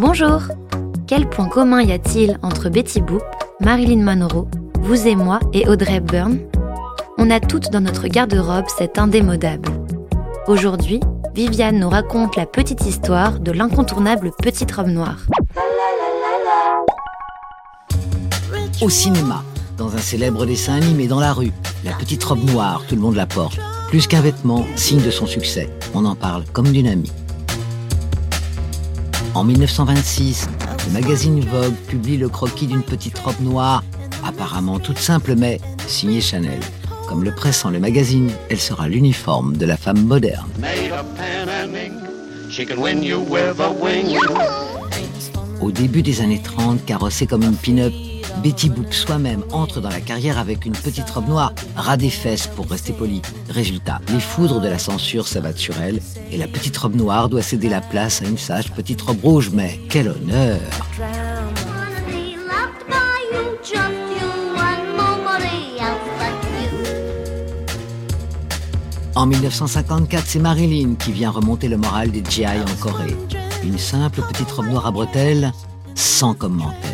Bonjour Quel point commun y a-t-il entre Betty Boop, Marilyn Monroe, vous et moi et Audrey Hepburn? On a toutes dans notre garde-robe cet indémodable. Aujourd'hui, Viviane nous raconte la petite histoire de l'incontournable petite robe noire. Au cinéma, dans un célèbre dessin animé dans la rue, la petite robe noire, tout le monde la porte. Plus qu'un vêtement, signe de son succès. On en parle comme d'une amie. En 1926, le magazine Vogue publie le croquis d'une petite robe noire, apparemment toute simple mais signée Chanel. Comme le pressant le magazine, elle sera l'uniforme de la femme moderne. Au début des années 30, carrossée comme une pin-up, Betty Boop soi-même entre dans la carrière avec une petite robe noire, ras des fesses pour rester poli. Résultat, les foudres de la censure s'abattent sur elle et la petite robe noire doit céder la place à une sage petite robe rouge. Mais quel honneur En 1954, c'est Marilyn qui vient remonter le moral des GI en Corée. Une simple petite robe noire à bretelles, sans commentaire.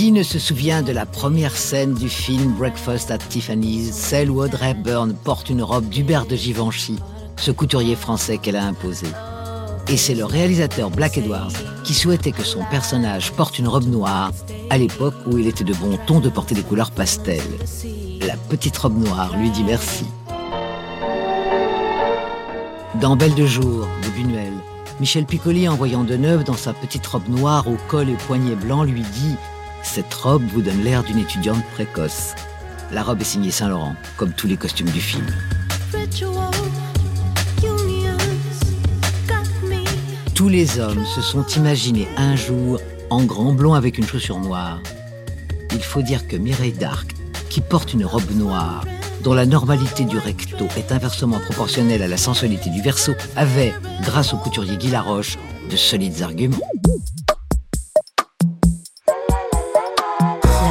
Qui ne se souvient de la première scène du film Breakfast at Tiffany's, celle où Audrey Hepburn porte une robe d'Hubert de Givenchy, ce couturier français qu'elle a imposé Et c'est le réalisateur Black Edwards qui souhaitait que son personnage porte une robe noire à l'époque où il était de bon ton de porter des couleurs pastel. La petite robe noire lui dit merci. Dans Belle de jour de Buñuel, Michel Piccoli, en voyant Deneuve dans sa petite robe noire au col et poignets blancs, lui dit cette robe vous donne l'air d'une étudiante précoce. La robe est signée Saint-Laurent, comme tous les costumes du film. Tous les hommes se sont imaginés un jour en grand blond avec une chaussure noire. Il faut dire que Mireille d'Arc, qui porte une robe noire, dont la normalité du recto est inversement proportionnelle à la sensualité du verso, avait, grâce au couturier Guy Laroche, de solides arguments.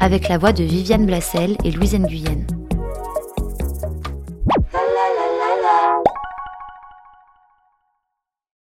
avec la voix de Viviane Blassel et Louise Nguyen.